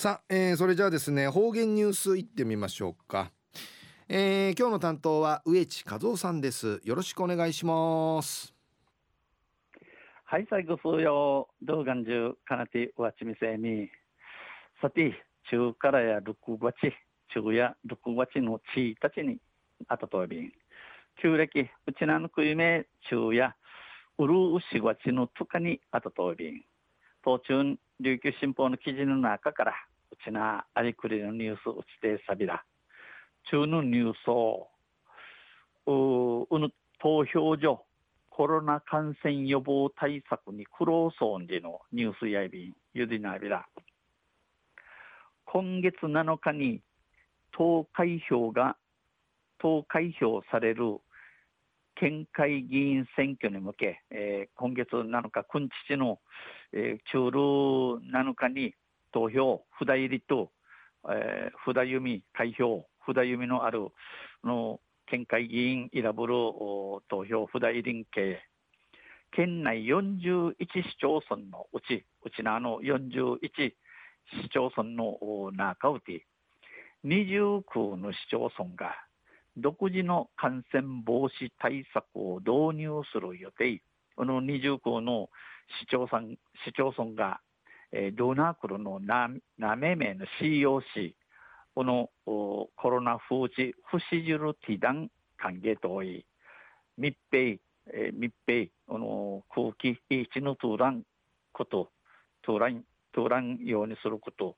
さあ、えー、それじゃあですね方言ニュースいってみましょうか、えー、今日の担当は植地和夫さんです。よろしくお願いします。はい最後数曜動画中かなてわちみせみ。さて中からや6月中や6月の1日にあたとびん。旧暦うちなのくいめ中やうるうし月のとかにあたとびん。東中琉球新報の記事の中からうちなありくりのニュースうちてさびら中のニュースをううぬ投票所コロナ感染予防対策に苦労そうでのニュースやいびんゆでなびら今月7日に投開票が投開票される県会議員選挙に向け、えー、今月7日、くんちちの、えー、中路7日に投票、札入りと、えー、札読み、開票、札読みのあるの県会議員選ぶる投票、札入りんけ、県内41市町村のうち、うちのあの41市町村の中うて、20区の市町村が独自の感染防止対策を導入する予定。この20区の市町村市町村が、えー、ドナークルのななめめの COC、このコロナ風治不死汁ティダン歓迎とい、密閉、えー、密閉、この空気一のトゥーランこと、トゥーラン、トゥランようにすること、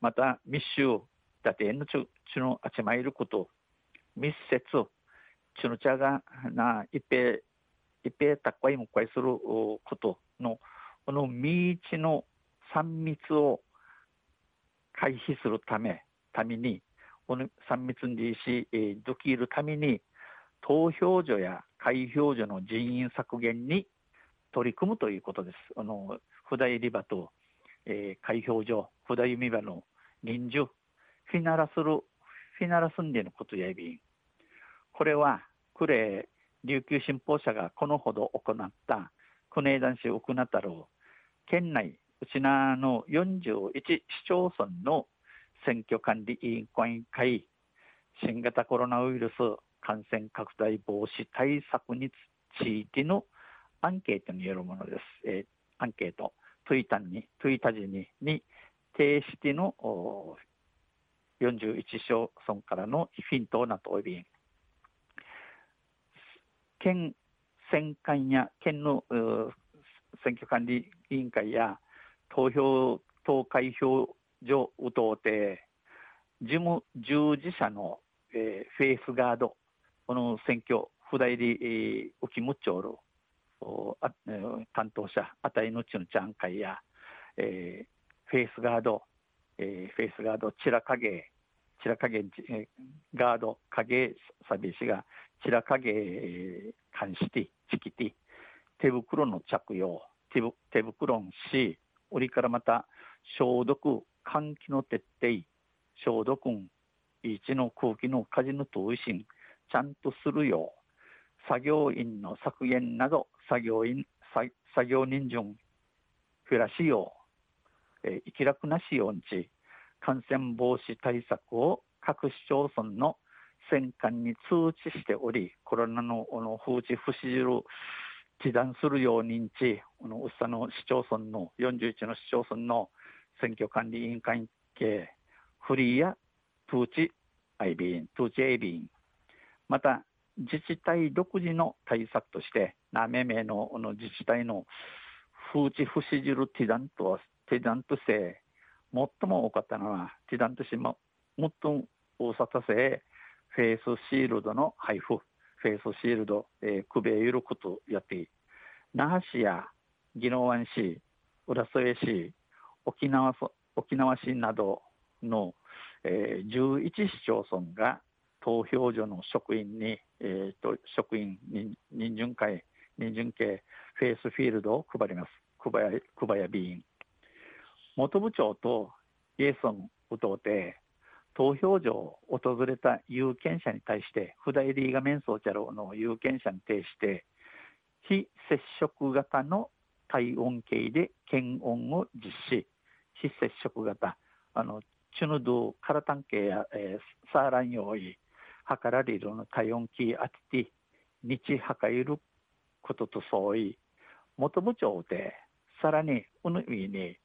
また密集、だてのちゅ、ちゅのあちまいること、密接チュヌチャがな一平一平高いもっこいすることのこの未知の3密を回避するためために3密にし、えー、できるために投票所や開票所の人員削減に取り組むということです。あの札入り場と、えー、開票所、札読み場の人数、フィナラする、フィナラすんでのことやびん、これは呉琉球新報社がこのほど行った国枝市奥名太郎県内うちなの41市町村の選挙管理委員会新型コロナウイルス感染拡大防止対策についてのアンケートによるものです。えー、アンケート、トゥイタに、トゥイタジにに提しての41市町村からのヒントなとおび県選管や県の選挙管理委員会や投票投開票所を通って事務従事者の、えー、フェイスガードこの選挙札入り、えー、浮きむちょるあ、えー、担当者あたりのちのちゃん会や、えー、フェイスガード、えー、フェイスガードちらかげちらかげ、えー、ガード影サビシが白影監視ティ、チキティ、手袋の着用、手手袋のし、折からまた消毒、換気の徹底、消毒、一の空気の火事の通信、ちゃんとするよう、作業員の削減など、作業員、作業人数減らしよう、えー、生き楽なしようにち、感染防止対策を各市町村の戦艦に通知しており、コロナのの風知不死汁示談するよう認知、このうっさの市町村の41の市町村の選挙管理委員会系、フリーや通知 IB、通知 AB、また自治体独自の対策として、なめめのの自治体の風知不死汁ティダント、ティダント性、最も多かったのは、ティダント市も、最も大阪性、フェイスシールドの配布、フェイスシールド、えー、くべゆることやって、那覇市や宜野湾市、浦添市、沖縄沖縄市などの、えー、11市町村が投票所の職員に、えーと、職員に人順会、人順系フェイスフィールドを配ります。久保屋久保屋委員。元部長とイエソンウトて投票所を訪れた有権者に対して、札入りが面相茶郎の有権者に対して、非接触型の体温計で検温を実施、非接触型、あのチュヌドゥカラタンケや、えー、サーラン用意計られるの体温計あてて日測ることと相違。もともちでさらにうぬいに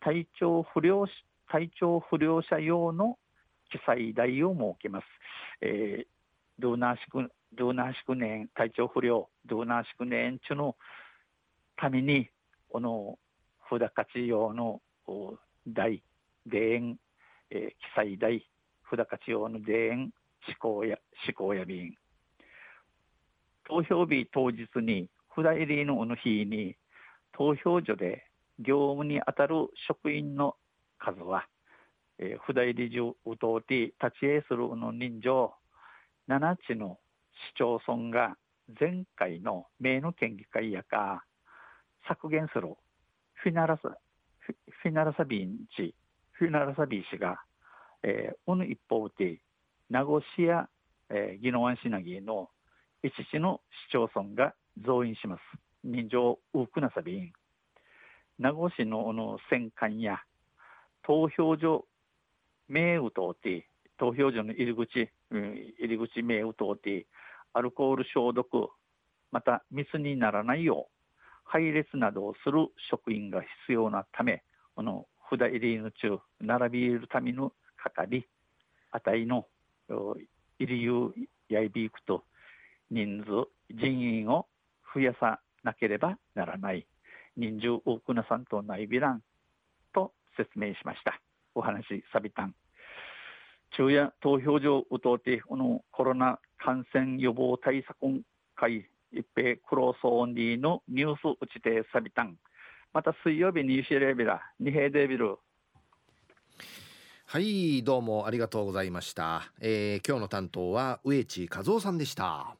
体調不良体調不良者用の記載台を設けます。えー、ドゥーナーシクドゥーナーシク年体調不良ドゥーナーシク年中のためにこの札勝用の台田園、えー、記載台札勝用の田園思考や思考や便投票日当日に札入りのの日に投票所で業務に当たる職員の数は、えー、札入り中うとうて立ち会するの人情7地の市町村が前回の名の県議会やか削減するフィナラサフィナラサビンチフィナラサビー氏が、えー、この一方で名護市や、えー、宜野湾市なぎの一市の市町村が増員します。人情多くなさびん。名護市のの戦艦や投票所名打とて投票所の入り口、うん、入り口名打とてアルコール消毒また密にならないよう配列などをする職員が必要なためこの札入りの中並び入るための係あたいの入りゆやいびいくと人数人員を増やさなければならない。人数多くなさんとないびらんと説明しました。お話さびたん。昼夜投票所を通ってこのコロナ感染予防対策会一平クローソーンディのニュース打ちてさびたん。また水曜日にシレビラ二平デビル。はいどうもありがとうございました、えー、今日の担当は植地和夫さんでした。